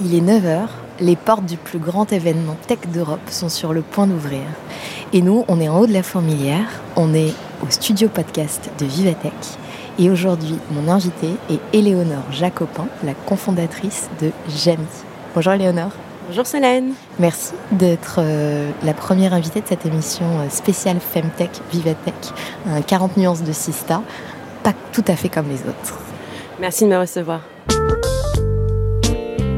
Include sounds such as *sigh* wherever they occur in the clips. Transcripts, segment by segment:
il est 9h, les portes du plus grand événement tech d'Europe sont sur le point d'ouvrir. Et nous, on est en haut de la fourmilière, on est au studio podcast de Vivatech. Et aujourd'hui, mon invité est Éléonore Jacopin, la cofondatrice de Jamy. Bonjour Éléonore. Bonjour Solène. Merci d'être euh, la première invitée de cette émission euh, spéciale Femtech Vivatech, 40 nuances de Sista, pas tout à fait comme les autres. Merci de me recevoir.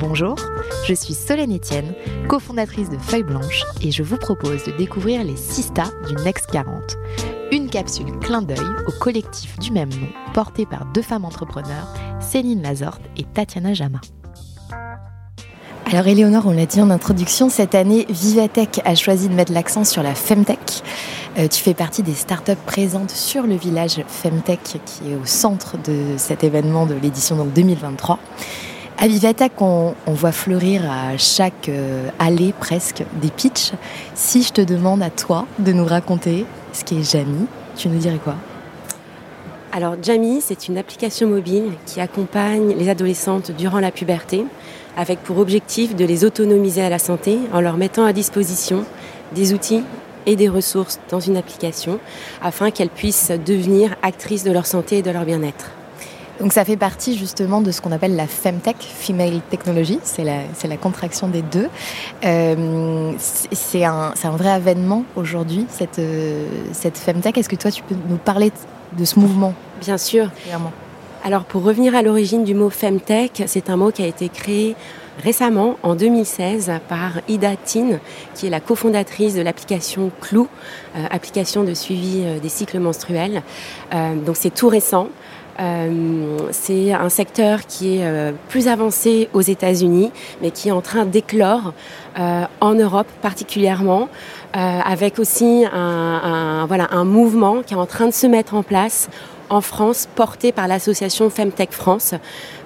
Bonjour, je suis Solène Etienne, cofondatrice de Feuille Blanche et je vous propose de découvrir les Sista du Next 40. Une capsule clin d'œil au collectif du même nom porté par deux femmes entrepreneurs, Céline Lazorte et Tatiana Jama. Alors Éléonore, on l'a dit en introduction, cette année, Vivatech a choisi de mettre l'accent sur la Femtech. Euh, tu fais partie des startups présentes sur le village Femtech qui est au centre de cet événement de l'édition 2023. À Vivatech, on, voit fleurir à chaque euh, allée presque des pitchs. Si je te demande à toi de nous raconter ce qu'est Jamie, tu nous dirais quoi? Alors Jamie, c'est une application mobile qui accompagne les adolescentes durant la puberté avec pour objectif de les autonomiser à la santé en leur mettant à disposition des outils et des ressources dans une application afin qu'elles puissent devenir actrices de leur santé et de leur bien-être. Donc ça fait partie justement de ce qu'on appelle la Femtech, Female Technology, c'est la, la, contraction des deux. Euh, c'est un, un, vrai avènement aujourd'hui, cette, euh, cette Femtech. Est-ce que toi tu peux nous parler de ce mouvement? Bien sûr. Clairement. Alors pour revenir à l'origine du mot Femtech, c'est un mot qui a été créé récemment, en 2016, par Ida Tin, qui est la cofondatrice de l'application Clou, euh, application de suivi euh, des cycles menstruels. Euh, donc c'est tout récent. C'est un secteur qui est plus avancé aux États-Unis, mais qui est en train d'éclore en Europe particulièrement, avec aussi un, voilà, un mouvement qui est en train de se mettre en place en France, porté par l'association Femtech France,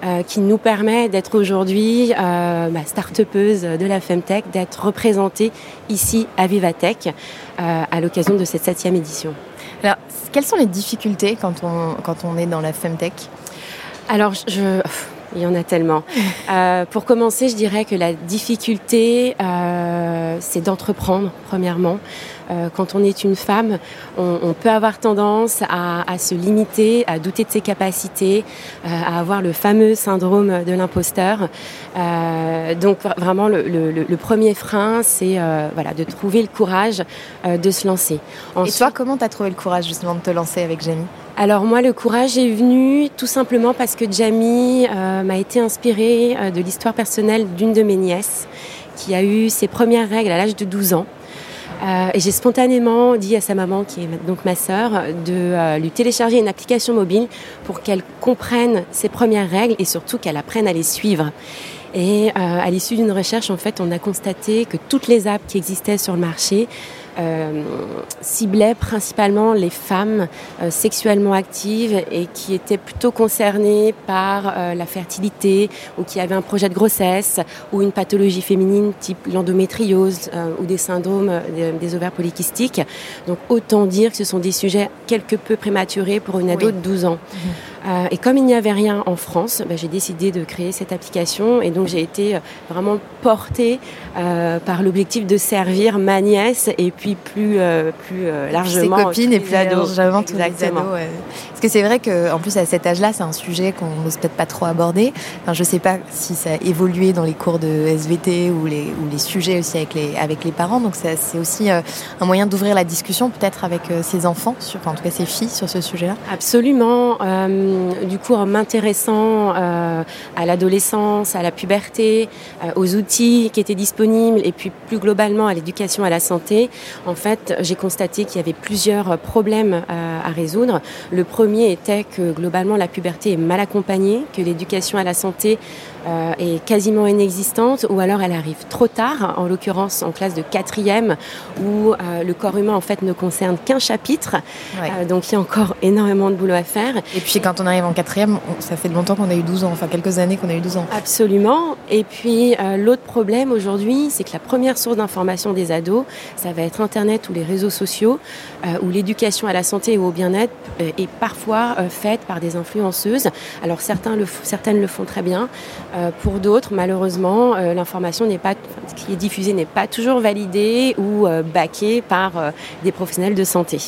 euh, qui nous permet d'être aujourd'hui euh, bah, start-upeuse de la Femtech, d'être représentée ici à Vivatech euh, à l'occasion de cette septième édition. Alors, quelles sont les difficultés quand on, quand on est dans la Femtech? Alors, je... Il y en a tellement. *laughs* Euh, pour commencer, je dirais que la difficulté, euh, c'est d'entreprendre, premièrement. Euh, quand on est une femme, on, on peut avoir tendance à, à, se limiter, à douter de ses capacités, euh, à avoir le fameux syndrome de l'imposteur. Euh, donc vraiment, le, le, le premier frein, c'est voilà, de trouver le courage de se lancer. Ensuite, Et toi, comment tu as trouvé le courage justement de te lancer avec Jamie? Alors moi, le courage est venu tout simplement parce que Jamie m'a été inspirée de l'histoire personnelle d'une de mes nièces qui a eu ses premières règles à l'âge de 12 ans. Euh, et j'ai spontanément dit à sa maman, qui est donc ma sœur, de euh, lui télécharger une application mobile pour qu'elle comprenne ses premières règles et surtout qu'elle apprenne à les suivre. Et euh, à l'issue d'une recherche, en fait, on a constaté que toutes les apps qui existaient sur le marché euh, ciblait principalement les femmes euh, sexuellement actives et qui étaient plutôt concernées par euh, la fertilité ou qui avaient un projet de grossesse ou une pathologie féminine type l'endométriose ou des syndromes des, ovaires polykystiques. Donc autant dire que ce sont des sujets quelque peu prématurés pour une ado de 12 ans. Mhm. et comme il n'y avait rien en France, bah, j'ai décidé de créer cette application et donc j'ai été vraiment portée par l'objectif de servir ma nièce et puis puis plus, plus largement ses copines et plus largement tous les ados. Que c'est vrai qu'en plus à cet âge-là, c'est un sujet qu'on n'ose peut-être pas trop aborder. Je sais pas si ça a évolué dans les cours de SVT ou les, sujets aussi avec les, parents. Donc c'est aussi un moyen d'ouvrir la discussion peut-être avec ses enfants, en tout cas ses filles sur ce sujet-là. Absolument. du coup, en m'intéressant à l'adolescence, à la puberté, aux outils qui étaient disponibles et puis plus globalement à l'éducation à la santé, en fait, j'ai constaté qu'il y avait plusieurs problèmes euh, à, résoudre. Le premier était que globalement la puberté est mal accompagnée, que l'éducation à la santé euh, est quasiment inexistante ou alors elle arrive trop tard, en l'occurrence en classe de quatrième où euh, le corps humain en fait ne concerne qu'un chapitre. donc il y a encore énormément de boulot à faire. Et puis quand on arrive en quatrième, ça fait longtemps qu'on a eu 12 ans, enfin quelques années qu'on a eu 12 ans. Absolument. Et puis l'autre problème aujourd'hui, c'est que la première source d'information des ados, ça va être Internet ou les réseaux sociaux, euh, où l'éducation à la santé ou au bien-être euh, est parfois euh, faite par des influenceuses. Alors certains le, certaines le font très bien, pour d'autres, malheureusement, l'information n'est pas, ce qui est diffusé n'est pas toujours validé ou baqué par des professionnels de santé.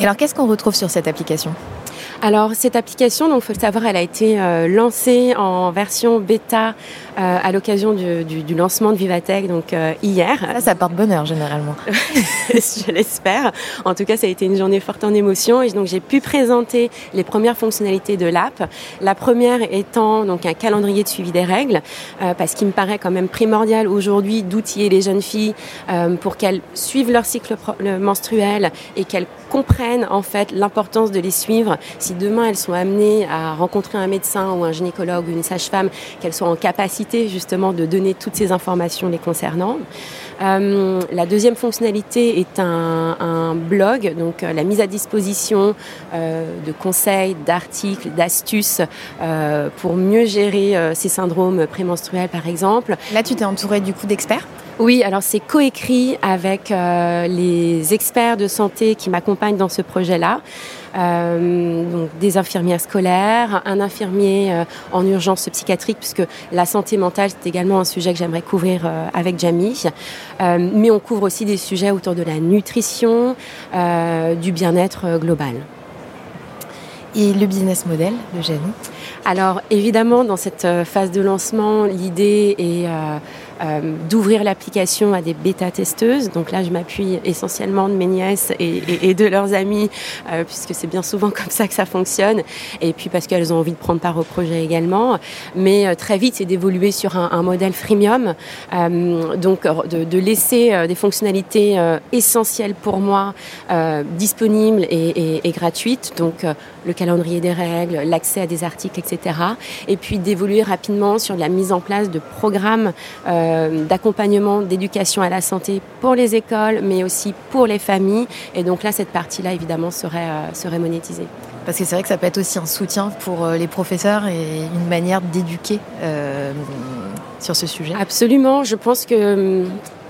Et alors qu'est-ce qu'on retrouve sur cette application? Alors cette application, donc faut le savoir, elle a été euh, lancée en version bêta euh, à l'occasion du, du, du, lancement de Vivatech, donc euh, hier. Ça, ça porte bonheur généralement. *laughs* Je l'espère. En tout cas, ça a été une journée forte en émotion et donc j'ai pu présenter les premières fonctionnalités de l'app. La première étant donc un calendrier de suivi des règles, parce qu'il me paraît quand même primordial aujourd'hui d'outiller les jeunes filles pour qu'elles suivent leur cycle menstruel et qu'elles comprennent en fait l'importance de les suivre. Si demain elles sont amenées à rencontrer un médecin ou un gynécologue ou une sage-femme, qu'elles soient en capacité justement de donner toutes ces informations les concernant. Euh, la deuxième fonctionnalité est un, blog, donc euh, la mise à disposition euh, de conseils, d'articles, d'astuces pour mieux gérer ces syndromes prémenstruels par exemple. Là, tu t'es entourée du coup d'experts? Oui, alors c'est coécrit avec les experts de santé qui m'accompagnent dans ce projet-là. Euh, donc des infirmières scolaires, un infirmier euh, en urgence psychiatrique, puisque la santé mentale, c'est également un sujet que j'aimerais couvrir euh, avec Jamie. mais on couvre aussi des sujets autour de la nutrition, du bien-être global. Et le business model de Jamie? Alors évidemment, dans cette phase de lancement, l'idée est euh, d'ouvrir l'application à des bêta-testeuses. Donc là, je m'appuie essentiellement de mes nièces et, de leurs amis, euh, puisque c'est bien souvent *laughs* comme ça que ça fonctionne. Et puis parce qu'elles ont envie de prendre part au projet également. Mais euh, très vite, c'est d'évoluer sur un, modèle freemium. donc de, laisser des fonctionnalités essentielles pour moi disponibles et, et gratuites. Donc le calendrier des règles, l'accès à des articles, etc. Et puis d'évoluer rapidement sur la mise en place de programmes euh, d'accompagnement, d'éducation à la santé pour les écoles, mais aussi pour les familles. Et donc là, cette partie-là, évidemment, serait, euh, serait monétisée. Parce que c'est vrai que ça peut être aussi un soutien pour euh, les professeurs et une manière d'éduquer sur ce sujet. Absolument. Je pense qu'il hum,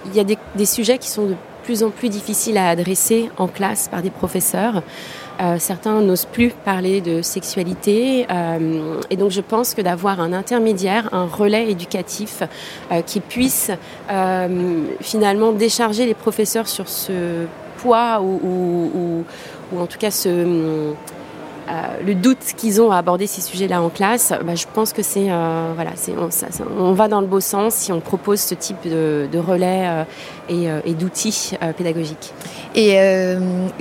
il y a des, des sujets qui sont de plus en plus difficiles à adresser en classe par des professeurs. Euh, certains n'osent plus parler de sexualité. Euh, et donc je pense que d'avoir un intermédiaire, un relais éducatif euh, qui puisse finalement décharger les professeurs sur ce poids ou, en tout cas ce le doute qu'ils ont à aborder ces sujets-là en classe, bah, je pense que c'est voilà, on, va dans le beau sens si on propose ce type de, relais et, d'outils pédagogiques. Et,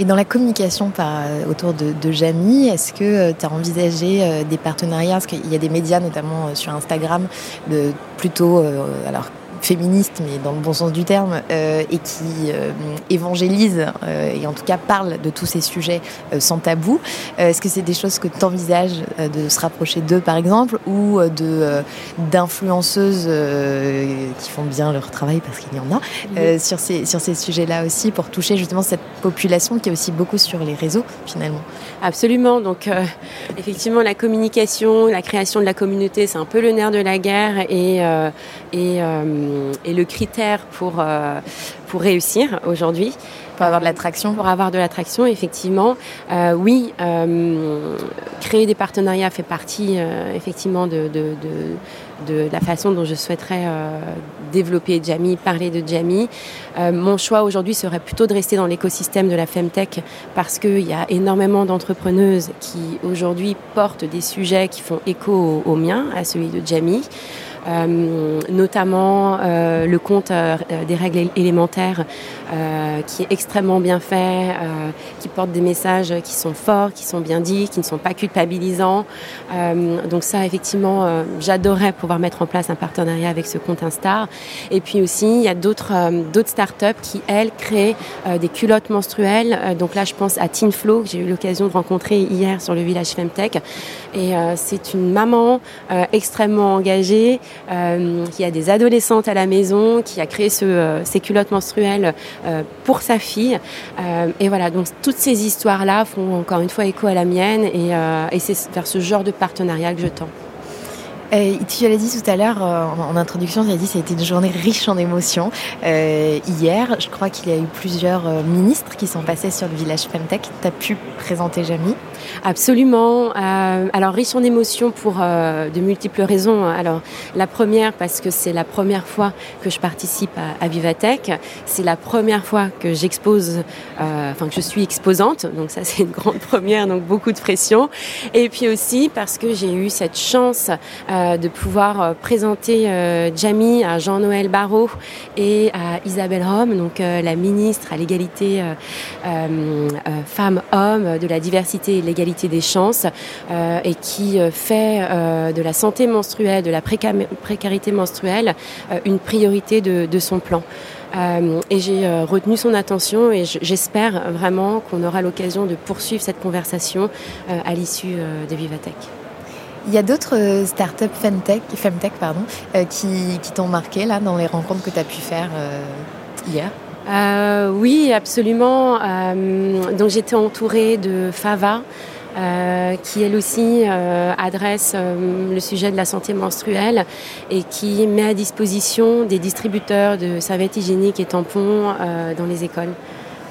dans la communication par, autour de, de Jamie, est-ce que tu as envisagé des partenariats? Parce qu'il y a des médias, notamment sur Instagram, de, plutôt alors féministe, mais dans le bon sens du terme, euh, et qui euh, évangélise euh, et en tout cas parle de tous ces sujets sans tabou. Est-ce que c'est des choses que tu envisages de se rapprocher d'eux, par exemple, ou de d'influenceuses qui font bien leur travail parce qu'il y en a sur ces sur ces sujets-là aussi pour toucher justement cette population qui est aussi beaucoup sur les réseaux finalement? Absolument. Donc effectivement, la communication, la création de la communauté, c'est un peu le nerf de la guerre et et et le critère pour, euh, pour réussir aujourd'hui. Pour avoir de l'attraction Pour avoir de l'attraction, effectivement. oui, créer des partenariats fait partie effectivement de, de, de, la façon dont je souhaiterais développer Jamie, parler de Jamie. mon choix aujourd'hui serait plutôt de rester dans l'écosystème de la Femtech parce qu'il y a énormément d'entrepreneuses qui aujourd'hui portent des sujets qui font écho au, au mien, à celui de Jamie. Euh, notamment euh, le compte euh, des règles élémentaires qui est extrêmement bien fait, qui porte des messages qui sont forts, qui sont bien dits, qui ne sont pas culpabilisants. donc ça, effectivement, j'adorerais pouvoir mettre en place un partenariat avec ce compte Instar. Et puis aussi, il y a d'autres d'autres startups qui, elles, créent des culottes menstruelles. donc là, je pense à Tinflow, que j'ai eu l'occasion de rencontrer hier sur le village Femtech. Et c'est une maman extrêmement engagée euh, qui a des adolescentes à la maison, qui a créé ce, euh, ces culottes menstruelles euh, pour sa fille. et voilà, donc toutes ces histoires-là font encore une fois écho à la mienne et, et c'est vers ce genre de partenariat que je tends. Euh, tu l'as dit tout à l'heure euh, en, introduction, tu as dit que été une journée riche en émotions. Euh, hier, je crois qu'il y a eu plusieurs euh, ministres qui sont passés sur le village Femtech. Tu as pu présenter Jamie? Absolument. alors riche en émotions pour de multiples raisons. Alors la première parce que c'est la première fois que je participe à, à Vivatech. C'est la première fois que j'expose, enfin que je suis exposante. Donc ça *laughs* c'est une grande première, donc beaucoup de pression. Et puis aussi parce que j'ai eu cette chance euh, de pouvoir euh, présenter euh, Jamie à Jean-Noël Barrot et à Isabelle Rome, donc la ministre à l'égalité femmes-hommes, de la diversité et de l'égalité des chances, et qui fait de la santé menstruelle, de la précarité menstruelle, une priorité de, son plan. Euh, et j'ai retenu son attention et j'espère vraiment qu'on aura l'occasion de poursuivre cette conversation euh, à l'issue euh, de Vivatech. Il y a d'autres euh, startups Femtech, Femtech pardon, euh, qui, qui t'ont marqué là dans les rencontres que tu as pu faire euh, hier? Oui, absolument. Donc j'étais entourée de Fava. Qui elle aussi adresse le sujet de la santé menstruelle et qui met à disposition des distributeurs de serviettes hygiéniques et tampons dans les écoles.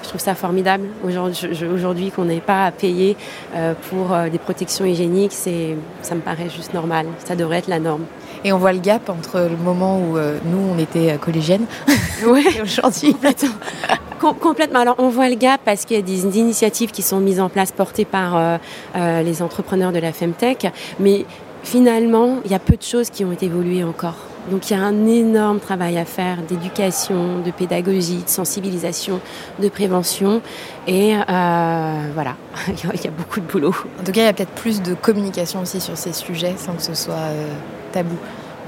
Je trouve ça formidable aujourd'hui qu'on n'ait pas à payer euh, pour euh, des protections hygiéniques. Ça me paraît juste normal. Ça devrait être la norme. Et on voit le gap entre le moment où euh, nous, on était collégiennes *laughs* ouais, et aujourd'hui. Complètement. complètement. Alors, on voit le gap parce qu'il y a des initiatives qui sont mises en place, portées par euh, euh, les entrepreneurs de la Femtech. Mais finalement, il y a peu de choses qui ont évolué encore. Donc il y a un énorme travail à faire d'éducation, de pédagogie, de sensibilisation, de prévention. Et euh, voilà, *laughs* il y a beaucoup de boulot. En tout cas, il y a peut-être plus de communication aussi sur ces sujets sans que ce soit euh, tabou.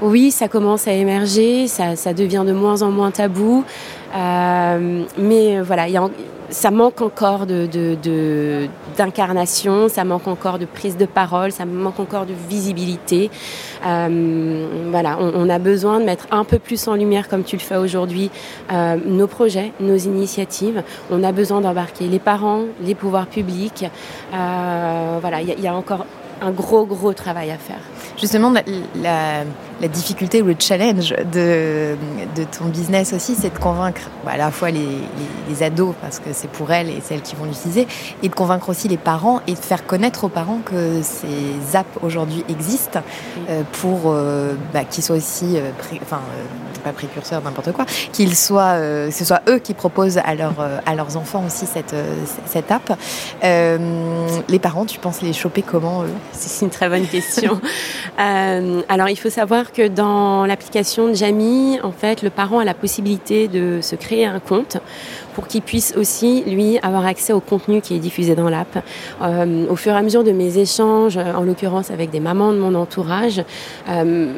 Oui, ça commence à émerger, ça, ça, devient de moins en moins tabou. Euh, mais voilà, il y a, ça manque encore de, d'incarnation, ça manque encore de prise de parole, ça manque encore de visibilité. Euh, voilà, on, a besoin de mettre un peu plus en lumière, comme tu le fais aujourd'hui, euh, nos projets, nos initiatives. On a besoin d'embarquer les parents, les pouvoirs publics. Euh, voilà, il y, a encore un gros, gros travail à faire. Justement, la, la difficulté ou le challenge de, de ton business aussi, c'est de convaincre bah, à la fois les, les, les ados, parce que c'est pour elles et celles qui vont l'utiliser, et de convaincre aussi les parents et de faire connaître aux parents que ces apps aujourd'hui existent euh, pour euh, bah, qu'ils soient aussi, euh, pré, enfin, pas précurseurs, n'importe quoi, qu'ils soient, ce soit eux qui proposent à, leur, à leurs enfants aussi cette, cette app. les parents, tu penses les choper comment eux? C'est une très bonne question. *laughs* alors, il faut savoir que dans l'application de Jamie, en fait, le parent a la possibilité de se créer un compte pour qu'il puisse aussi, lui, avoir accès au contenu qui est diffusé dans l'app. Euh, au fur et à mesure de mes échanges, en l'occurrence avec des mamans de mon entourage, euh,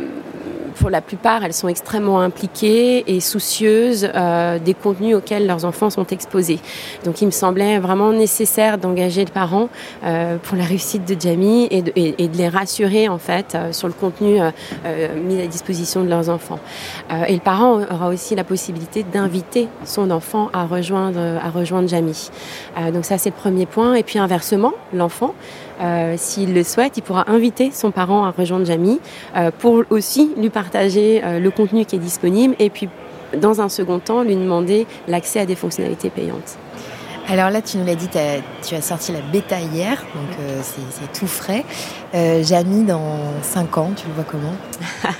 pour la plupart, elles sont extrêmement impliquées et soucieuses euh, des contenus auxquels leurs enfants sont exposés. Donc il me semblait vraiment nécessaire d'engager les parents euh, pour la réussite de Jamie et de, et, de les rassurer en fait euh, sur le contenu euh, euh, mis à disposition de leurs enfants. Euh, et le parent aura aussi la possibilité d'inviter son enfant à rejoindre, à rejoindre Jamie. donc ça c'est le premier point. Et puis inversement, l'enfant euh, s'il le souhaite, il pourra inviter son parent à rejoindre Jamie euh, pour aussi lui partager euh, le contenu qui est disponible et puis dans un second temps lui demander l'accès à des fonctionnalités payantes. Alors là, tu nous l'as dit, tu as sorti la bêta hier, donc euh, c'est tout frais. Euh, Jamie, dans 5 ans, tu le vois comment? *laughs*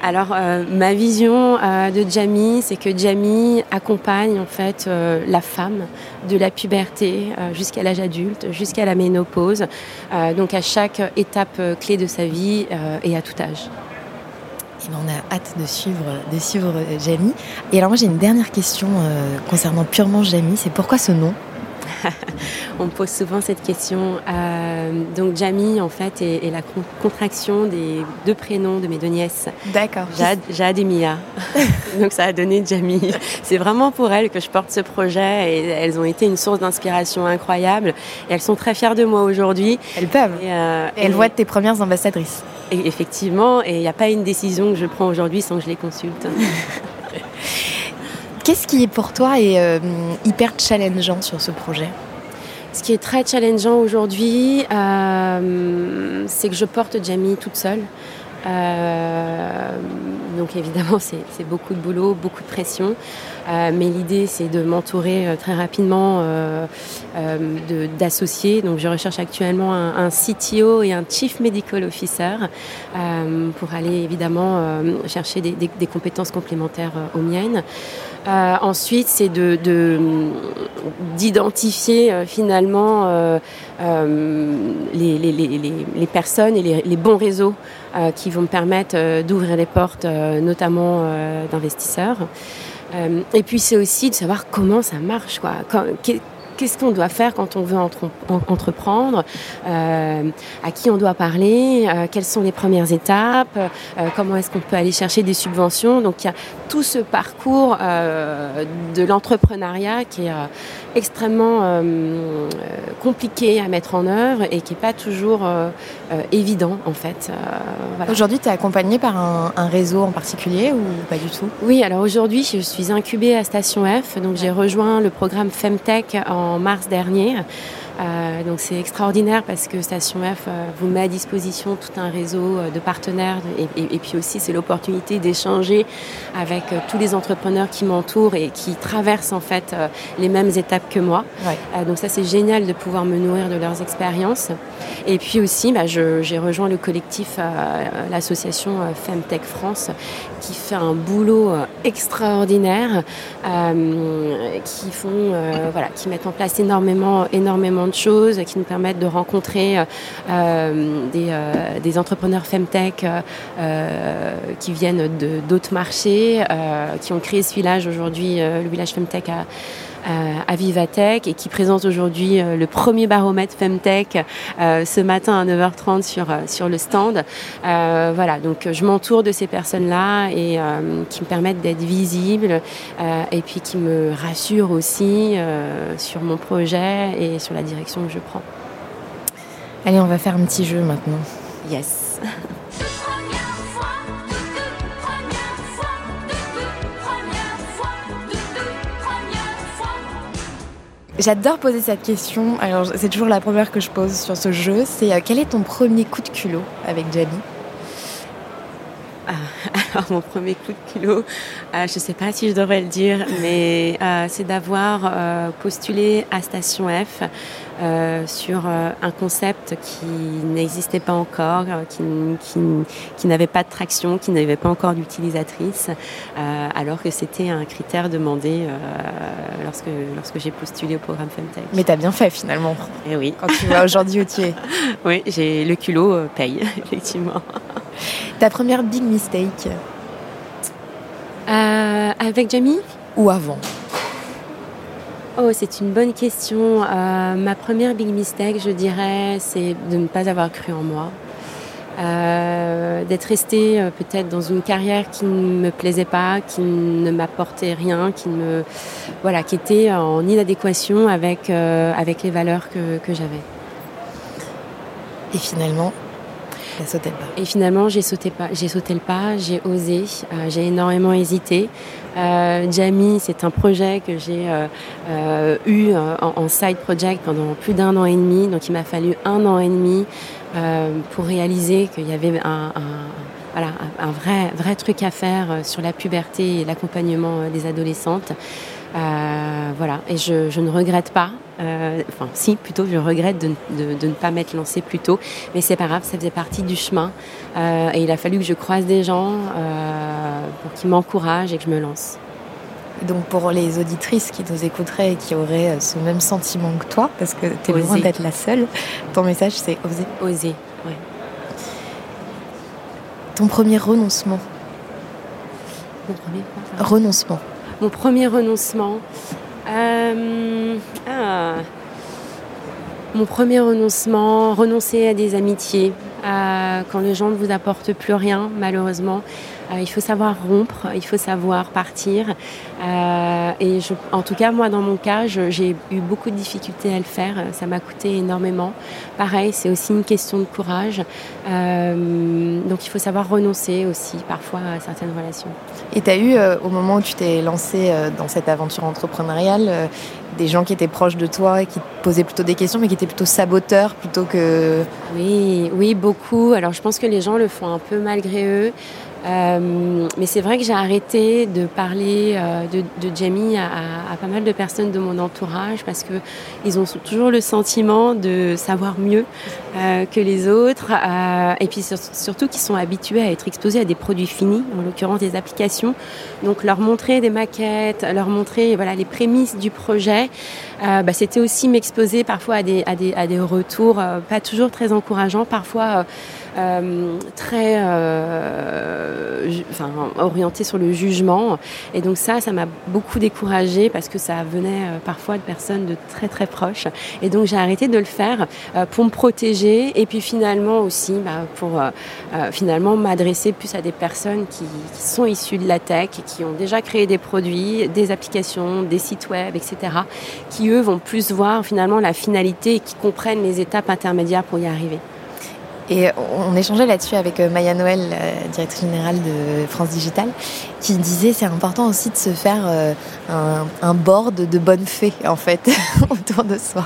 Alors, euh, ma vision de Jamie, c'est que Jamie accompagne en fait la femme de la puberté jusqu'à l'âge adulte, jusqu'à la ménopause, donc à chaque étape clé de sa vie et à tout âge. Et ben, on a hâte de suivre, de suivre Jamie. Et alors moi j'ai une dernière question concernant purement Jamie, c'est pourquoi ce nom? *laughs* on me pose souvent cette question. Euh, donc Jamie, en fait, est, la contraction des deux prénoms de mes deux nièces. D'accord. Jade, et Mia. *laughs* donc ça a donné Jamie. C'est vraiment pour elles que je porte ce projet et elles ont été une source d'inspiration incroyable. Et elles sont très fières de moi aujourd'hui. Elles peuvent. Et, euh, elles voient tes premières ambassadrices. Et effectivement, et il n'y a pas une décision que je prends aujourd'hui sans que je les consulte. *laughs* Qu'est-ce qui est pour toi euh, hyper challengeant sur ce projet? Ce qui est très challengeant aujourd'hui, euh, c'est que je porte Jamie toute seule. Euh, donc évidemment, c'est beaucoup de boulot, beaucoup de pression. Euh, mais l'idée, c'est de m'entourer euh, très rapidement d'associés. Donc je recherche actuellement un, CTO et un Chief Medical Officer pour aller évidemment chercher des, compétences complémentaires aux miennes. ensuite, c'est d'identifier de, finalement les, personnes et les, bons réseaux qui vont me permettre d'ouvrir les portes, notamment d'investisseurs. Et puis c'est aussi de savoir comment ça marche, quoi. Qu'est-ce qu'on doit faire quand on veut entreprendre, euh, à qui on doit parler, euh, quelles sont les premières étapes, euh, comment est-ce qu'on peut aller chercher des subventions? Donc il y a tout ce parcours de l'entrepreneuriat qui est extrêmement compliqué à mettre en œuvre et qui n'est pas toujours évident en fait. Aujourd'hui, tu es accompagné par un, un, réseau en particulier ou pas du tout? Oui, alors aujourd'hui, je suis incubée à Station F, donc j'ai rejoint le programme Femtech en mars dernier. Euh, donc c'est extraordinaire parce que Station F euh, vous met à disposition tout un réseau euh, de partenaires et, puis aussi c'est l'opportunité d'échanger avec tous les entrepreneurs qui m'entourent et qui traversent en fait les mêmes étapes que moi. donc ça c'est génial de pouvoir me nourrir de leurs expériences. Et puis aussi bah, j'ai rejoint le collectif, l'association Femtech France qui fait un boulot extraordinaire, qui font voilà, qui mettent en place énormément énormément de choses qui nous permettent de rencontrer euh, euh, euh, des, entrepreneurs femtech qui viennent d'autres marchés, qui ont créé ce village aujourd'hui, le village femtech à à Vivatech et qui présente aujourd'hui le premier baromètre Femtech ce matin à 9h30 sur, sur le stand. voilà, donc je m'entoure de ces personnes-là et qui me permettent d'être visible et puis qui me rassurent aussi sur mon projet et sur la direction que je prends. Allez, on va faire un petit jeu maintenant. Yes. *laughs* J'adore poser cette question. Alors, c'est toujours la première que je pose sur ce jeu. C'est euh, quel est ton premier coup de culot avec Jamie *laughs* alors mon premier coup de culot, euh, je ne sais pas si je devrais le dire, mais euh, c'est d'avoir postulé à Station F euh, sur euh, un concept qui n'existait pas encore, euh, qui, qui, qui n'avait pas de traction, qui n'avait pas encore d'utilisatrice, alors que c'était un critère demandé lorsque, lorsque j'ai postulé au programme Femtech. Mais tu as bien fait finalement. Et eh oui. Quand tu vois aujourd'hui où tu es. *laughs* oui, j'ai le culot paye, *laughs* effectivement. Ta première big mistake Avec Jamie Ou avant Oh, c'est une bonne question. Euh, ma première big mistake, je dirais, c'est de ne pas avoir cru en moi. Euh, d'être restée euh, peut-être dans une carrière qui ne me plaisait pas, qui ne m'apportait rien, qui me voilà, qui était en inadéquation avec avec les valeurs que, que j'avais. Et finalement, Et finalement, j'ai sauté, pas, j'ai sauté le pas, j'ai osé, euh, j'ai énormément hésité. Euh, Jamie, c'est un projet que j'ai euh, eu en, side project pendant plus d'un an et demi. Donc, il m'a fallu un an et demi pour réaliser qu'il y avait un, un vrai, vrai truc à faire sur la puberté et l'accompagnement des adolescentes. Voilà, et je, ne regrette pas. enfin, si, plutôt, je regrette de, ne pas m'être lancée plus tôt. Mais c'est pas grave, ça faisait partie du chemin. et il a fallu que je croise des gens pour qu'ils m'encouragent et que je me lance. Donc pour les auditrices qui nous écouteraient et qui auraient euh, ce même sentiment que toi, parce que tu es loin d'être la seule, ton message c'est oser. Oser, oui. Ton premier renoncement Mon premier Renoncement. Mon premier renoncement. Euh, ah. Mon premier renoncement, renoncer à des amitiés, quand les gens ne vous apportent plus rien, malheureusement. Euh, il faut savoir rompre, il faut savoir partir. Euh, et je, en tout cas, moi, dans mon cas, j'ai eu beaucoup de difficultés à le faire. Ça m'a coûté énormément. Pareil, c'est aussi une question de courage. Euh, donc, il faut savoir renoncer aussi parfois à certaines relations. Et tu as eu, au moment où tu t'es lancé dans cette aventure entrepreneuriale, des gens qui étaient proches de toi et qui te posaient plutôt des questions, mais qui étaient plutôt saboteurs plutôt que... Oui, oui, beaucoup. Alors, je pense que les gens le font un peu malgré eux. Euh, mais c'est vrai que j'ai arrêté de parler euh, de, Jamie à, pas mal de personnes de mon entourage parce que ils ont toujours le sentiment de savoir mieux euh, que les autres et puis surtout qu'ils sont habitués à être exposés à des produits finis, en l'occurrence des applications. Donc leur montrer des maquettes, leur montrer voilà les prémices du projet, bah, c'était aussi m'exposer parfois à des, à des, à des retours pas toujours très encourageants, parfois euh, très euh, enfin, orienté sur le jugement. Et donc ça, ça m'a beaucoup découragée parce que ça venait euh, parfois de personnes de très très proches. Et donc j'ai arrêté de le faire pour me protéger et puis finalement aussi bah, pour finalement m'adresser plus à des personnes qui, qui, sont issues de la tech, qui ont déjà créé des produits, des applications, des sites web, etc. qui eux vont plus voir finalement la finalité et qui comprennent les étapes intermédiaires pour y arriver. Et on échangeait là-dessus avec euh, Maya Noël, directrice générale de France Digital, qui disait c'est important aussi de se faire euh, un, board de bonnes fées en fait *laughs* autour de soi.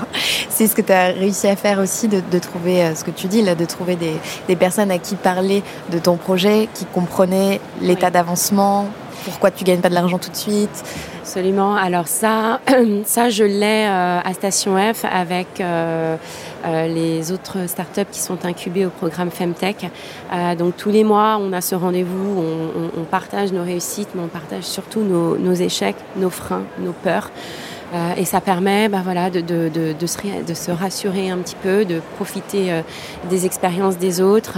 C'est ce que tu as réussi à faire aussi, de, trouver euh, ce que tu dis là, de trouver des, personnes à qui parler de ton projet, qui comprenaient l'état d'avancement, pourquoi tu gagnes pas de l'argent tout de suite? Absolument. Alors ça, *clears throat* ça je l'ai à Station F avec euh, les autres startups qui sont incubées au programme Femtech. Euh, donc tous les mois, on a ce rendez-vous, on, partage nos réussites, mais on partage surtout nos, échecs, nos freins, nos peurs. Euh, et ça permet bah, voilà, de, se, rassurer un petit peu, de profiter des expériences des autres.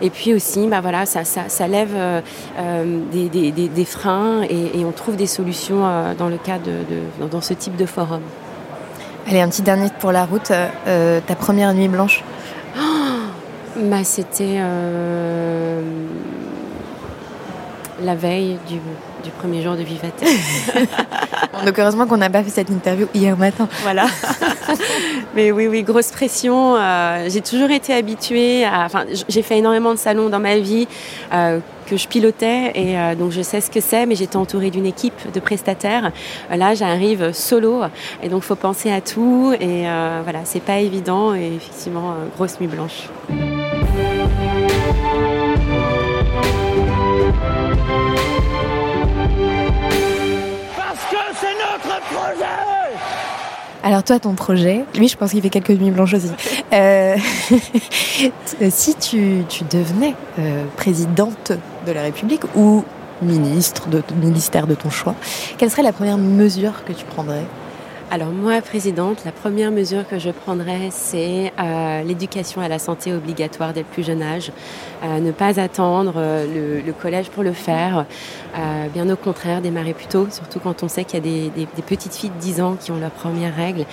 et puis aussi, bah, voilà, ça, lève des, freins et, on trouve des solutions dans le cadre de, dans ce type de forum. Allez, un petit dernier pour la route. Euh, ta première nuit blanche bah, C'était euh, la veille du, premier jour de Vivate. *laughs* *laughs* Donc heureusement qu'on n'a pas fait cette interview hier matin. Voilà. *laughs* Mais oui, oui, grosse pression. Euh, j'ai toujours été habituée à... Enfin, j'ai fait énormément de salons dans ma vie que je pilotais et euh, donc je sais ce que c'est, mais j'étais entourée d'une équipe de prestataires. Euh, là, j'arrive solo et donc faut penser à tout et euh, voilà, c'est pas évident et effectivement grosse nuit blanche. Alors toi, ton projet, lui, je pense qu'il fait quelques nuits blanches aussi. Euh, *laughs* si tu, devenais euh, présidente de la République ou ministre, de, ministère de ton choix, quelle serait la première mesure que tu prendrais? Alors moi, présidente, la première mesure que je prendrais, c'est euh, l'éducation à la santé obligatoire dès le plus jeune âge. Euh, ne pas attendre euh, le, collège pour le faire. bien au contraire, démarrer plus tôt, surtout quand on sait qu'il y a des, petites filles de 10 ans qui ont leurs premières règles.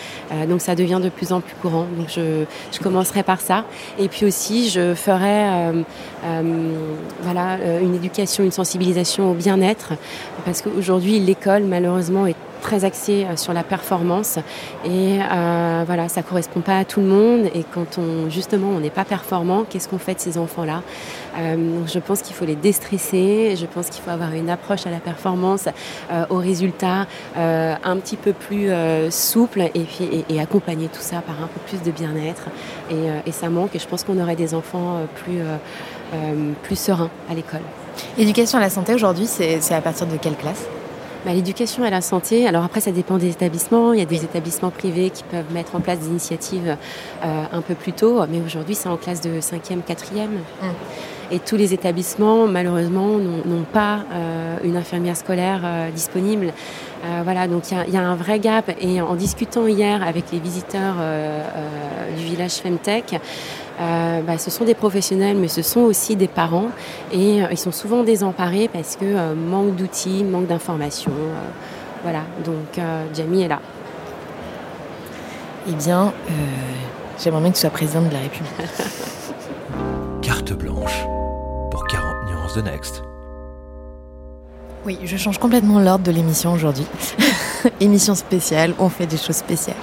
donc ça devient de plus en plus courant. Donc je, je commencerai par ça. Et puis aussi, je ferai voilà, une éducation, une sensibilisation au bien-être. Parce qu'aujourd'hui, l'école, malheureusement, est très axé euh, sur la performance. Et euh, voilà, ça correspond pas à tout le monde. Et quand on justement on n'est pas performant, qu'est-ce qu'on fait de ces enfants-là? Euh, Je pense qu'il faut les déstresser, je pense qu'il faut avoir une approche à la performance, au résultat un petit peu plus souple et, et, accompagner tout ça par un peu plus de bien-être. Et, et, ça manque. Et je pense qu'on aurait des enfants plus, plus sereins à l'école. L'éducation à la santé aujourd'hui, c'est à partir de quelle classe? Bah, L'éducation et la santé, alors après ça dépend des établissements. Il y a des établissements privés qui peuvent mettre en place des initiatives euh, un peu plus tôt, mais aujourd'hui c'est en classe de 5e, 4e. Hum. Et tous les établissements, malheureusement, n'ont pas euh, une infirmière scolaire euh, disponible. voilà, donc il y, a un vrai gap. Et en discutant hier avec les visiteurs du village Femtech, bah, ce sont des professionnels, mais ce sont aussi des parents. Et ils sont souvent désemparés parce que manque d'outils, manque d'informations. voilà, donc Jamie est là. Eh bien, j'aimerais bien que tu sois présidente de la République. *laughs* Carte blanche pour 40 nuances de Next. Oui, je change complètement l'ordre de l'émission aujourd'hui. *laughs* émission spéciale, on fait des choses spéciales.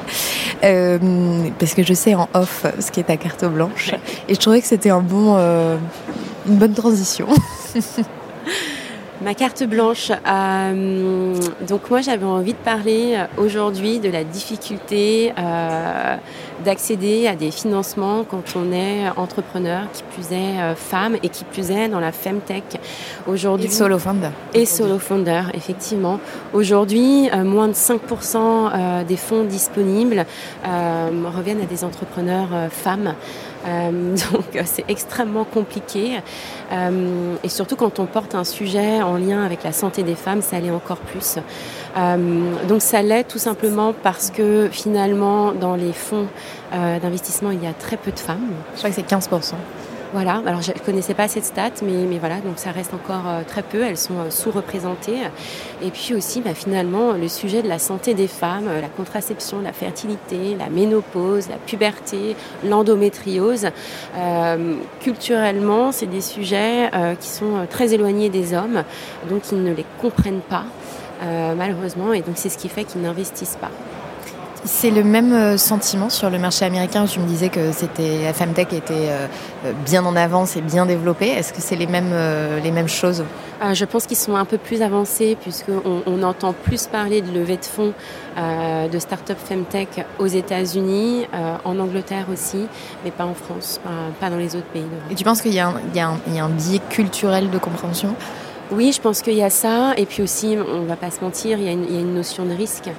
Euh, parce que je sais en off ce qui est ta carte blanche. Et je trouvais que c'était un bon, euh, une bonne transition. *laughs* Ma carte blanche. Euh, donc moi j'avais envie de parler euh, aujourd'hui de la difficulté euh, d'accéder à des financements quand on est entrepreneur, qui plus est femme et qui plus est dans la femtech. Aujourd'hui. Et solo founder. Et solo founder, effectivement. Aujourd'hui, moins de 5% des fonds disponibles reviennent à des entrepreneurs femmes. Euh, *laughs* donc euh, c'est extrêmement compliqué. Euh, et surtout quand on porte un sujet en lien avec la santé des femmes, ça l'est encore plus. donc ça l'est tout simplement parce que finalement dans les fonds d'investissement, il y a très peu de femmes. Je crois que c'est 15%. Voilà, alors je ne connaissais pas cette stat, mais, mais voilà, donc ça reste encore euh, très peu, elles sont euh, sous-représentées. Et puis aussi, bah, finalement, le sujet de la santé des femmes, euh, la contraception, la fertilité, la ménopause, la puberté, l'endométriose, culturellement, c'est des sujets qui sont très éloignés des hommes, donc ils ne les comprennent pas, malheureusement, et donc c'est ce qui fait qu'ils n'investissent pas. C'est le même euh, sentiment sur le marché américain. Tu me disais que c'était la Femtech était euh, euh, bien en avance et bien développée. Est-ce que c'est les mêmes les mêmes choses? Je pense qu'ils sont un peu plus avancés puisqu'on on entend plus parler de levée de fonds de start-up Femtech aux États-Unis, en Angleterre aussi, mais pas en France, pas, dans les autres pays. Et tu penses qu'il y, y, a un biais culturel de compréhension? Oui, je pense qu'il y a ça. Et puis aussi, on ne va pas se mentir, il y a une, notion de risque. Mm.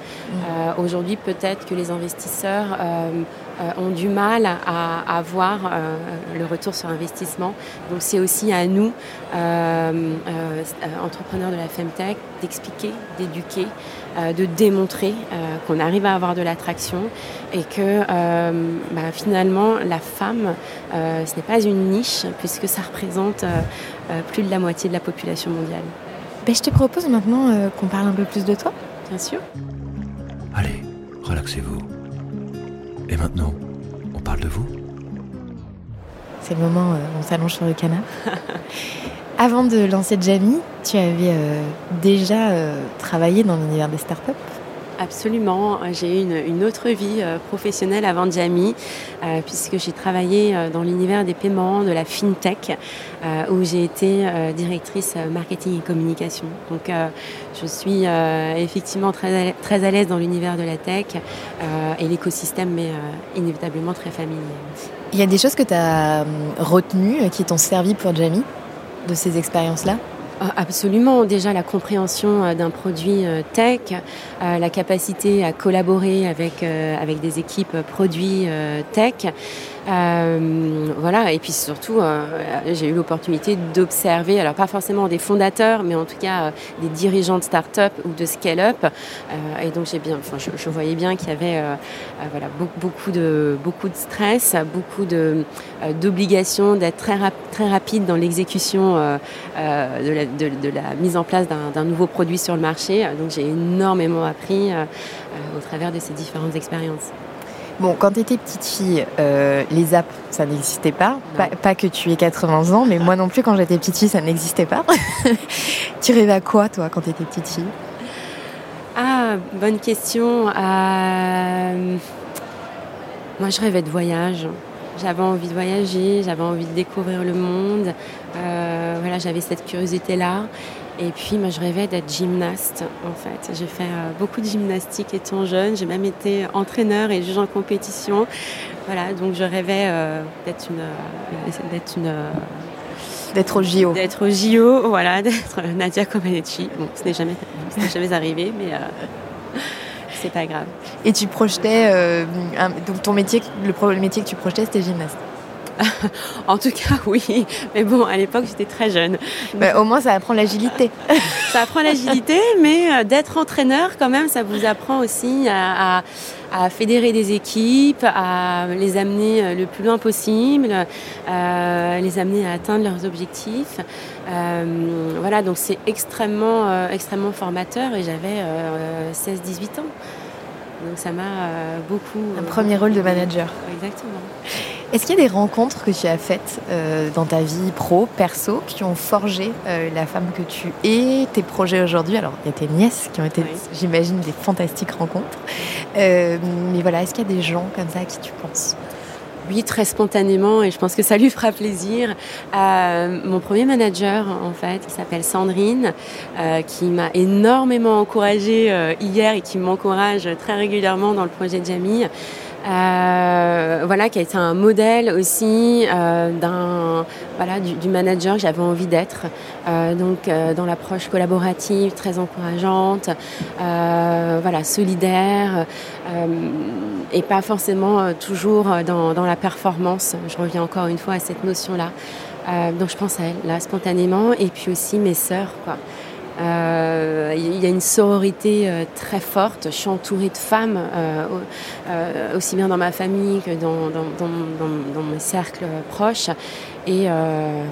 Euh, aujourd'hui, peut-être que les investisseurs euh, euh, ont du mal à, à voir le retour sur investissement. Donc c'est aussi à nous, entrepreneurs de la Femtech, d'expliquer, d'éduquer, de démontrer qu'on arrive à avoir de l'attraction et que bah, finalement la femme, ce n'est pas une niche puisque ça représente euh, plus de la moitié de la population mondiale. Ben, je te propose maintenant euh, qu'on parle un peu plus de toi. Bien sûr. Allez, relaxez-vous. Et maintenant, on parle de vous C'est le moment où on s'allonge sur le canapé. *laughs* Avant de lancer Jamie, tu avais euh, déjà travaillé dans l'univers des startups? Absolument. J'ai eu une, autre vie euh, professionnelle avant Jamie, euh, puisque j'ai travaillé euh, dans l'univers des paiements, de la fintech, où j'ai été directrice marketing et communication. Donc, je suis effectivement très très à l'aise dans l'univers de la tech et l'écosystème mais inévitablement très familier. Il y a des choses que tu as retenues qui t'ont servi pour Jamie? De ces expériences-là ah, absolument. Déjà la compréhension euh, d'un produit euh, tech, euh, la capacité à collaborer avec, avec des équipes produits tech. Voilà, et puis surtout, j'ai eu l'opportunité d'observer, alors pas forcément des fondateurs, mais en tout cas des dirigeants de start-up ou de scale-up. et donc j'ai bien, enfin, je, voyais bien qu'il y avait voilà, beaucoup, beaucoup, de, beaucoup de stress, beaucoup d'obligations d'être très, très rapide dans l'exécution de la, de, la mise en place d'un nouveau produit sur le marché. Donc j'ai énormément appris euh, euh, au travers de ces différentes expériences. Bon, quand tu étais petite fille, euh, les apps, ça n'existait pas. pas. que tu aies 80 ans, mais moi non plus, quand j'étais petite fille, ça n'existait pas. *laughs* tu rêvais à quoi, toi, quand tu étais petite fille? Ah, bonne question. Moi, je rêvais de voyage. J'avais envie de voyager, j'avais envie de découvrir le monde. Euh, voilà, j'avais cette curiosité-là. Et puis, moi, je rêvais d'être gymnaste, en fait. J'ai fait euh, beaucoup de gymnastique étant jeune. J'ai même été entraîneur et juge en compétition. Voilà, donc je rêvais euh, d'être une, d'être une D'être au JO. D'être au JO, voilà, *laughs* d'être Nadia Comaneci. Bon, ce n'est jamais, jamais arrivé, mais c'est pas grave. Et tu projetais, donc ton métier, le premier métier que tu projetais, c'était gymnaste *laughs* en tout cas, oui. Mais bon, à l'époque, j'étais très jeune. Au moins, ça apprend l'agilité. *laughs* ça apprend l'agilité, mais euh, d'être entraîneur, quand même, ça vous apprend aussi à, fédérer des équipes, à les amener euh, le plus loin possible, à les amener à atteindre leurs objectifs. Euh, voilà, donc c'est extrêmement, extrêmement formateur et j'avais 16-18 ans. Donc ça m'a beaucoup... Un premier rôle de manager. Exactement. Est-ce qu'il y a des rencontres que tu as faites euh, dans ta vie pro, perso, qui ont forgé euh, la femme que tu es, tes projets aujourd'hui? Alors, il y a tes nièces qui ont été, j'imagine, des fantastiques rencontres. Euh, mais voilà, est-ce qu'il y a des gens comme ça à qui tu penses? Oui, très spontanément, et je pense que ça lui fera plaisir. mon premier manager, en fait, qui s'appelle Sandrine, qui m'a énormément encouragée hier et qui m'encourage très régulièrement dans le projet de Jamie. Euh, voilà, qui a été un modèle aussi euh, d'un voilà du, manager que j'avais envie d'être. Euh, donc dans l'approche collaborative, très encourageante, voilà solidaire et pas forcément toujours dans, dans, la performance. Je reviens encore une fois à cette notion-là. donc je pense à elle là spontanément et puis aussi mes sœurs quoi. Euh, il y a une sororité euh, très forte. Je suis entourée de femmes, euh, aussi bien dans ma famille que dans, dans, mes cercles proches. Et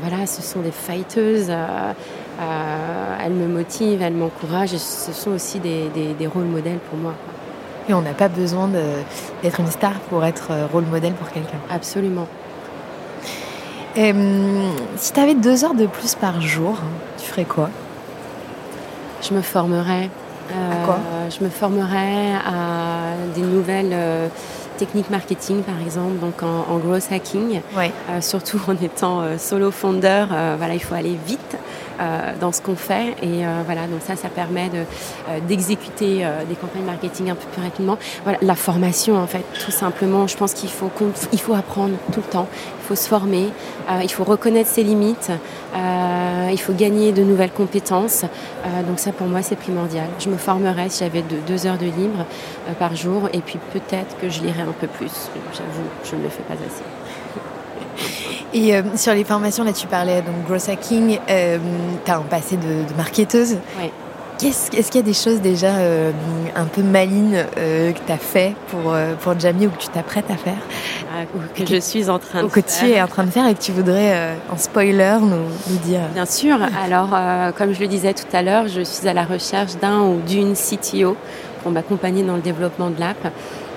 voilà, ce sont des fighteuses. elles me motivent, elles m'encouragent. ce sont aussi des, des, rôles modèles pour moi. Et on n'a pas besoin d'être une star pour être rôle modèle pour quelqu'un. Absolument. si tu avais deux heures de plus par jour, tu ferais quoi? Je me formerai. à quoi euh, Je me formerai à des nouvelles euh, techniques marketing, par exemple, donc en, growth hacking. Euh, surtout en étant solo founder, voilà, il faut aller vite. Euh, dans ce qu'on fait. Et euh, voilà, donc ça, ça permet euh, d'exécuter des campagnes marketing un peu plus rapidement. Voilà, la formation, en fait, tout simplement. Je pense qu'il faut, il faut apprendre tout le temps. Il faut se former. il faut reconnaître ses limites. il faut gagner de nouvelles compétences. donc ça, pour moi, c'est primordial. Je me formerai si j'avais deux heures de libre par jour. Et puis peut-être que je lirai un peu plus. J'avoue, je ne le fais pas assez. Et euh, sur les formations, là, tu parlais donc gross hacking. Euh, tu as un passé de, marketeuse. Oui. Est-ce qu'il y a des choses déjà euh, un peu malines que tu as fait pour, pour Jamie ou que tu t'apprêtes à faire? Ah, Que, je suis en train de faire. que tu es en train de faire et que tu voudrais, en spoiler, nous, nous, dire? Bien sûr. Alors, comme je le disais tout à l'heure, je suis à la recherche d'un ou d'une CTO pour m'accompagner dans le développement de l'app.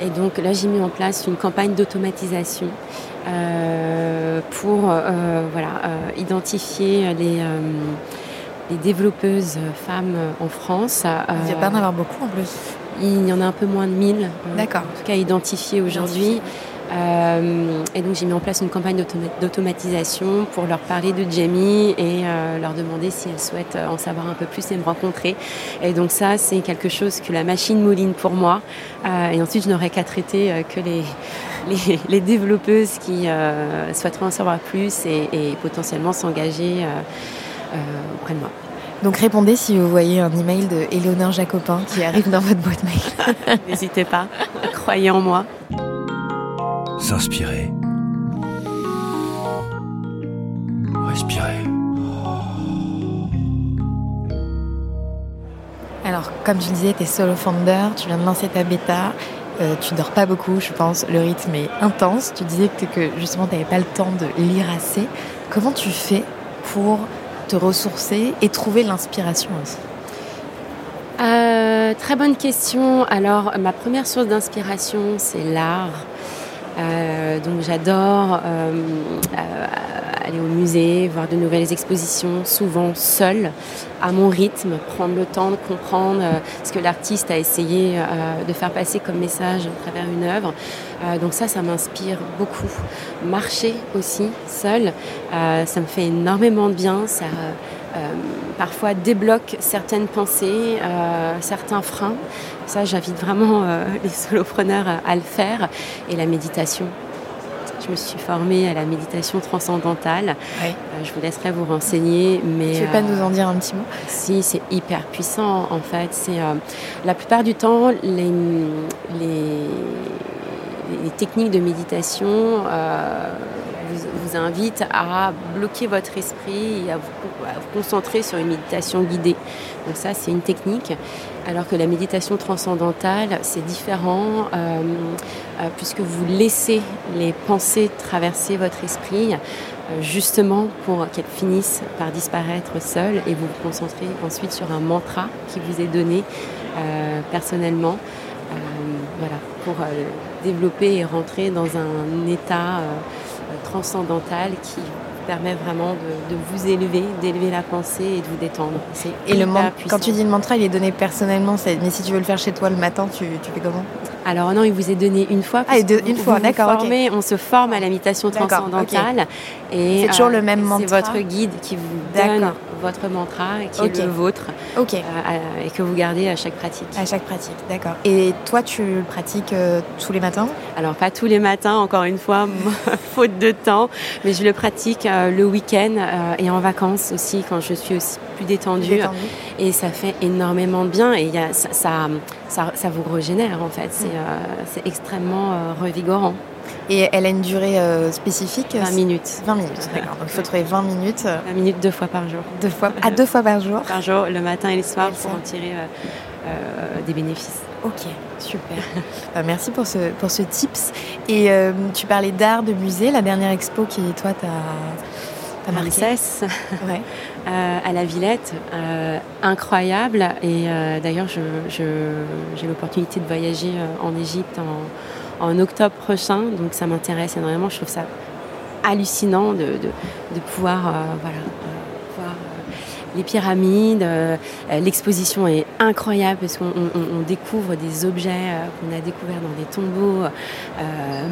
Et donc là, j'ai mis en place une campagne d'automatisation euh, pour euh, voilà, euh, identifier les, les développeuses femmes en France. Il n'y a pas en avoir beaucoup en plus. Il y en a un peu moins de 1000. D'accord. En tout cas, aujourd'hui. Et donc j'ai mis en place une campagne d'automatisation pour leur parler de Jamie et euh, leur demander si elles souhaitent en savoir un peu plus et me rencontrer. Et donc ça, c'est quelque chose que la machine mouline pour moi. Euh, et ensuite, je n'aurai qu'à traiter que *laughs* les, les, développeuses qui souhaiteraient en savoir plus et, et potentiellement s'engager auprès de moi. Donc répondez si vous voyez un email de Éléonore Jacopin qui arrive dans votre boîte mail. *laughs* N'hésitez pas, croyez en moi s'inspirer, respirer. Alors, comme tu disais, tu es solo founder, tu viens de lancer ta bêta, euh, tu dors pas beaucoup, je pense, le rythme est intense. Tu disais que, justement, tu n'avais pas le temps de lire assez. Comment tu fais pour te ressourcer et trouver l'inspiration aussi? Euh, Très bonne question. Alors, ma première source d'inspiration, c'est l'art. Euh, donc j'adore euh, euh, aller au musée, voir de nouvelles expositions, souvent seule, à mon rythme, prendre le temps de comprendre ce que l'artiste a essayé de faire passer comme message à travers une œuvre. donc ça, ça m'inspire beaucoup. Marcher aussi, seule, ça me fait énormément de bien. Ça, parfois débloque certaines pensées, certains freins. Ça, j'invite vraiment les solopreneurs à, le faire. Et la méditation. Je me suis formée à la méditation transcendantale. je vous laisserai vous renseigner. Mais, tu veux pas nous en dire un petit mot? Si, c'est hyper puissant en fait. C'est la plupart du temps les, les, les techniques de méditation vous invite à bloquer votre esprit et à vous, concentrer sur une méditation guidée. Donc ça, c'est une technique. Alors que la méditation transcendantale, c'est différent euh, euh, puisque vous laissez les pensées traverser votre esprit euh, justement pour qu'elles finissent par disparaître seules et vous vous concentrez ensuite sur un mantra qui vous est donné personnellement pour développer et rentrer dans un état transcendantale qui permet vraiment de, vous élever, d'élever la pensée et de vous détendre. Et le quand tu dis le mantra, il est donné personnellement, mais si tu veux le faire chez toi le matin, tu, tu fais comment? Alors non, il vous est donné une fois. Ah, une fois, d'accord. On se forme à la méditation transcendantale. Et c'est toujours le même mantra. C'est votre guide qui vous donne votre mantra qui est le vôtre Ok. Euh, et que vous gardez à chaque pratique. À chaque pratique, d'accord. Et toi, tu le pratiques euh, tous les matins? Alors, pas tous les matins, encore une fois, *laughs* faute de temps, mais je le pratique euh, le week-end et en vacances aussi, quand je suis aussi plus détendue. Et ça fait énormément de bien et y a, ça, ça, ça, vous régénère en fait. C'est mm. extrêmement revigorant. Et elle a une durée euh, spécifique 20 minutes. 20 minutes, d'accord. Donc il faut trouver 20 minutes. 20 minutes deux fois par jour. Deux fois, à *laughs* deux fois par jour Par jour, le matin et le soir, pour en tirer euh, euh, des bénéfices. Ok, super. *laughs* Bah, merci pour ce, pour ce tips. Et tu parlais d'art, de musée, la dernière expo qui, toi, t'as marqué *laughs* ouais. à la Villette, incroyable. Et d'ailleurs, j'ai je, l'opportunité de voyager en Égypte en, en octobre prochain. Donc ça m'intéresse énormément. Je trouve ça hallucinant de, pouvoir euh, euh, voir euh, les pyramides. L'exposition est incroyable parce qu'on découvre des objets qu'on a découverts dans des tombeaux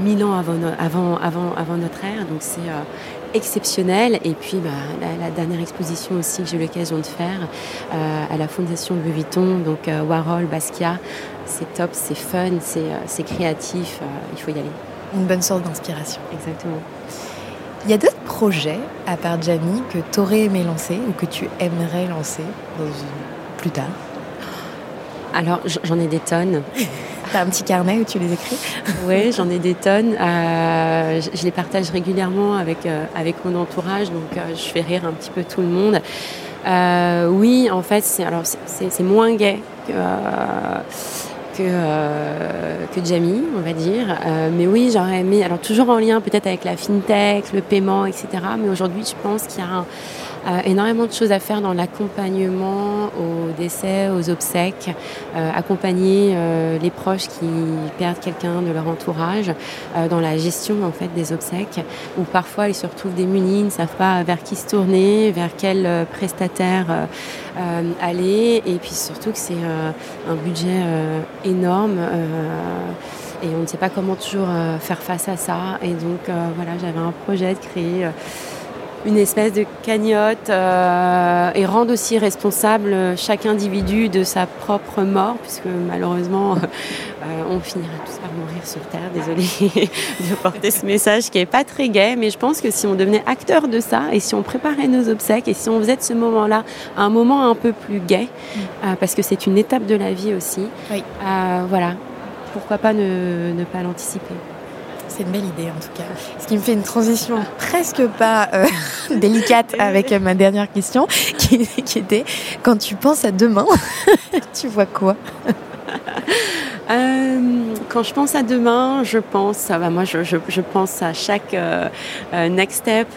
mille ans avant notre ère. Donc c'est exceptionnel. Et puis bah, la, dernière exposition aussi que j'ai eu l'occasion de faire à la Fondation Louis Vuitton, donc Warhol, Basquiat, c'est top, c'est fun, c'est euh, créatif, euh, il faut y aller. Une bonne source d'inspiration. Exactement. Il y a d'autres projets, à part Jamie, que tu aurais aimé lancer ou que tu aimerais lancer plus tard? Alors, j'en ai des tonnes. *laughs* T'as un petit carnet où tu les écris? Oui, j'en ai des tonnes. Euh, je, les partage régulièrement avec, avec mon entourage, donc je fais rire un petit peu tout le monde. oui, en fait, c'est moins gai que que, euh, que Jamie, on va dire. Euh, mais oui, j'aurais aimé, alors toujours en lien peut-être avec la fintech, le paiement, etc. Mais aujourd'hui, je pense qu'il y a un, énormément de choses à faire dans l'accompagnement au décès, aux obsèques, euh, accompagner euh, les proches qui perdent quelqu'un de leur entourage, dans la gestion en fait des obsèques, où parfois ils se retrouvent démunis, ils ne savent pas vers qui se tourner, vers quel prestataire aller, et puis surtout que c'est un budget énorme et on ne sait pas comment toujours faire face à ça. Et donc voilà, j'avais un projet de créer une espèce de cagnotte euh, et rendre aussi responsable chaque individu de sa propre mort, puisque malheureusement, *laughs* euh, on finira tous par mourir sur Terre. Désolée *laughs* de porter ce message qui n'est pas très gai, mais je pense que si on devenait acteur de ça et si on préparait nos obsèques et si on faisait de ce moment-là un moment un peu plus gai, mm. euh, parce que c'est une étape de la vie aussi, voilà, pourquoi pas ne pas l'anticiper c'est une belle idée en tout cas. Ce qui me fait une transition presque pas euh, *laughs* délicate avec ma dernière question, qui, était quand tu penses à demain, *laughs* tu vois quoi? Euh, quand je pense à demain, je pense, bah moi, je, pense à chaque euh, next step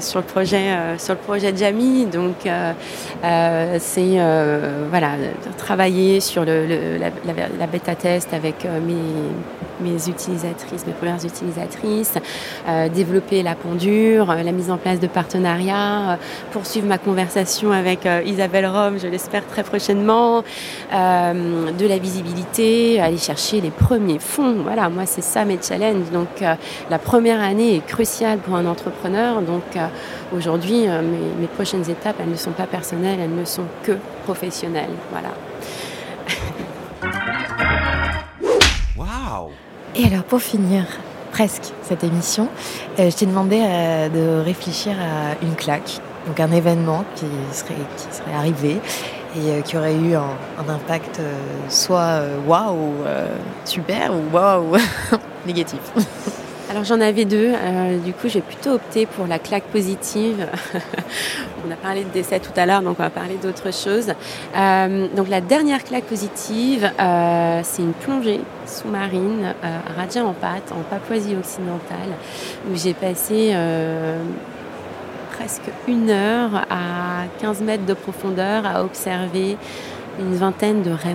sur le projet, sur le projet de Jamie. Donc, c'est voilà, travailler sur la, bêta test avec mes utilisatrices, mes premières utilisatrices, euh, développer la pendure, euh, la mise en place de partenariats, euh, poursuivre ma conversation avec Isabelle Rome, je l'espère très prochainement, de la visibilité, aller chercher les premiers fonds. Voilà, moi c'est ça mes challenges. Donc la première année est cruciale pour un entrepreneur. Donc aujourd'hui, mes, mes prochaines étapes, elles ne sont pas personnelles, elles ne sont que professionnelles. Voilà. *laughs* Et alors pour finir, presque cette émission, je t'ai demandé de réfléchir à une claque, donc un événement qui serait, qui serait arrivé et qui aurait eu un, impact soit waouh, super ou waouh, *laughs* négatif. *laughs* Alors j'en avais deux. Euh, du coup, j'ai plutôt opté pour la claque positive. *laughs* on a parlé de décès tout à l'heure, donc on va parler d'autre chose. Euh, donc la dernière claque positive, euh, c'est une plongée sous-marine à Raja en Pâte, en Papouasie occidentale, où j'ai passé presque une heure à 15 mètres de profondeur à observer une vingtaine de raies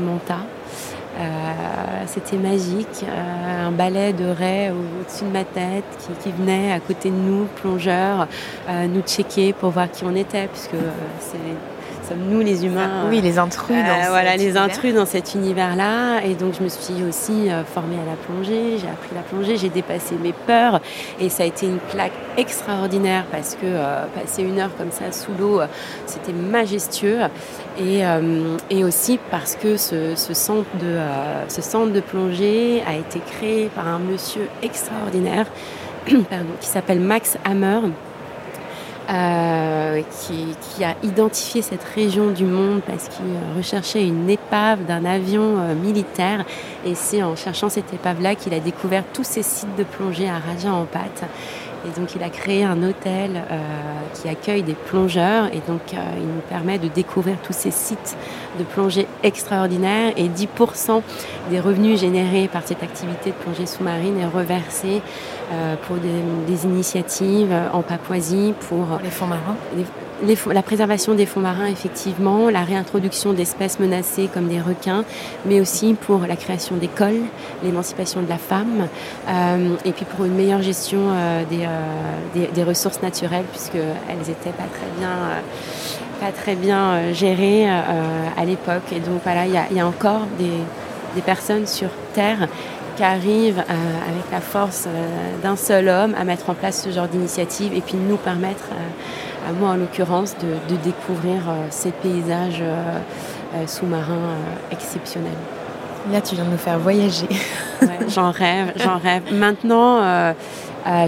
euh, c'était magique, euh, un balai de raies au-dessus de ma tête qui, venait à côté de nous, plongeurs, euh, nous checker pour voir qui on était, puisque c'est sommes-nous les humains. oui, les intrus. dans voilà, les intrus dans cet univers-là. Et donc, je me suis aussi formée à la plongée. J'ai appris la plongée, j'ai dépassé mes peurs. Et ça a été une claque extraordinaire parce que passer une heure comme ça sous l'eau, c'était majestueux. Euh, et, aussi parce que ce, centre de, euh, ce centre de plongée a été créé par un monsieur extraordinaire *clears throat* qui s'appelle Max Hammer. Euh, qui, a identifié cette région du monde parce qu'il recherchait une épave d'un avion militaire. Et c'est en cherchant cette épave-là qu'il a découvert tous ces sites de plongée à Raja en pâte. Et donc il a créé un hôtel euh, qui accueille des plongeurs et donc euh, il nous permet de découvrir tous ces sites de plongée extraordinaires et 10% des revenus générés par cette activité de plongée sous-marine est reversé euh, pour des, initiatives en Papouasie pour, les fonds marins la préservation des fonds marins, effectivement, la réintroduction d'espèces menacées comme des requins, mais aussi pour la création d'écoles, l'émancipation de la femme, euh, et puis pour une meilleure gestion euh, euh, des, ressources naturelles, puisqu'elles n'étaient pas très bien, pas très bien gérées à l'époque. Et donc voilà, il y, a, encore des, des personnes sur Terre qui arrivent avec la force d'un seul homme à mettre en place ce genre d'initiative et puis nous permettre à moi en l'occurrence, de, découvrir euh, ces paysages euh, euh, sous-marins exceptionnels. Là, tu viens de nous faire voyager. *laughs* j'en rêve, j'en rêve. Maintenant,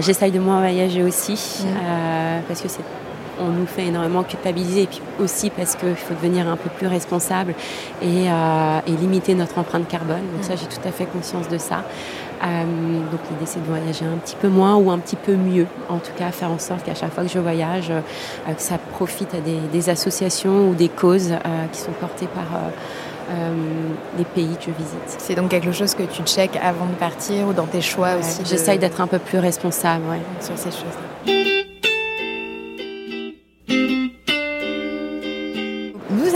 j'essaye de moins voyager aussi, parce que c'est on nous fait énormément culpabiliser et puis aussi parce qu'il faut devenir un peu plus responsable et, et limiter notre empreinte carbone. Donc ça, j'ai tout à fait conscience de ça. Euh, donc l'idée c'est de voyager un petit peu moins ou un petit peu mieux. En tout cas, faire en sorte qu'à chaque fois que je voyage, euh, que ça profite à des, associations ou des causes euh, qui sont portées par les pays que je visite. C'est donc quelque chose que tu checkes avant de partir ou dans tes choix aussi J'essaye d'être un peu plus responsable sur ces choses-là.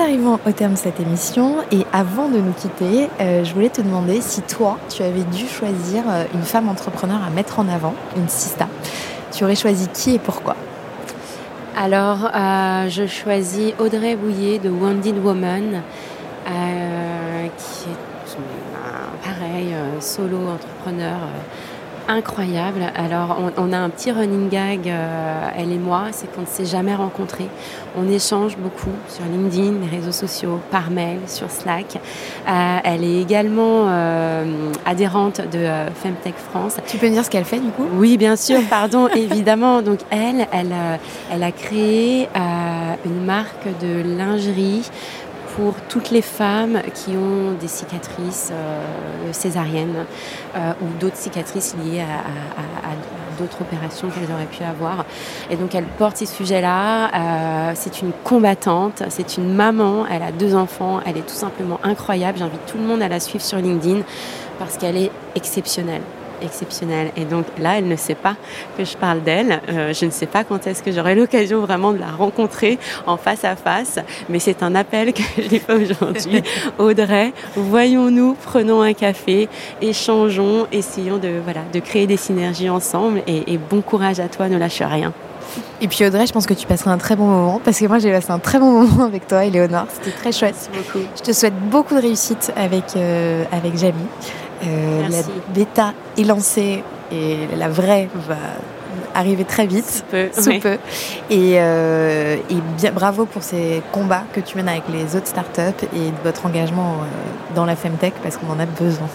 Arrivons au terme de cette émission et avant de nous quitter, euh, je voulais te demander si toi, tu avais dû choisir euh, une femme entrepreneur à mettre en avant, une sista. Tu aurais choisi qui et pourquoi? Alors, euh, je choisis Audrey Bouillet de Wounded Woman, qui est pareil, solo entrepreneur incroyable. Alors, on, a un petit running gag, euh, elle et moi, c'est qu'on ne s'est jamais rencontrés. On échange beaucoup sur LinkedIn, les réseaux sociaux, par mail, sur Slack. Euh, elle est également euh, adhérente de Femtech France. Tu peux me dire ce qu'elle fait du coup? Oui, bien sûr, pardon, *laughs* évidemment. Donc, elle, elle, elle a créé une marque de lingerie pour toutes les femmes qui ont des cicatrices euh, césariennes euh, ou d'autres cicatrices liées à, d'autres opérations qu'elles auraient pu avoir. Et donc elle porte ces sujets-là. Euh, c'est une combattante, c'est une maman, elle a deux enfants, elle est tout simplement incroyable. J'invite tout le monde à la suivre sur LinkedIn parce qu'elle est exceptionnelle exceptionnelle. Et donc là, elle ne sait pas que je parle d'elle. Euh, je ne sais pas quand est-ce que j'aurai l'occasion vraiment de la rencontrer en face à face, mais c'est un appel que je lui fais aujourd'hui. *laughs* Audrey, voyons-nous, prenons un café, échangeons, essayons de, voilà, de créer des synergies ensemble et, bon courage à toi, ne lâche rien. Et puis Audrey, je pense que tu passeras un très bon moment parce que moi j'ai passé un très bon moment *laughs* avec toi, Léonore. C'était très chouette. Merci beaucoup. Je te souhaite beaucoup de réussite avec, euh, avec Jamie. Euh, la bêta est lancée et la vraie va arriver très vite, sous peu. Et, euh, et, bien, bravo pour ces combats que tu mènes avec les autres startups et de votre engagement euh, dans la Femtech parce qu'on en a besoin.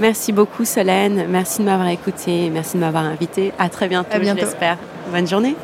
Merci beaucoup Solène, merci de m'avoir écouté, merci de m'avoir invité. À très bientôt, bientôt. je l'espère. Bonne journée.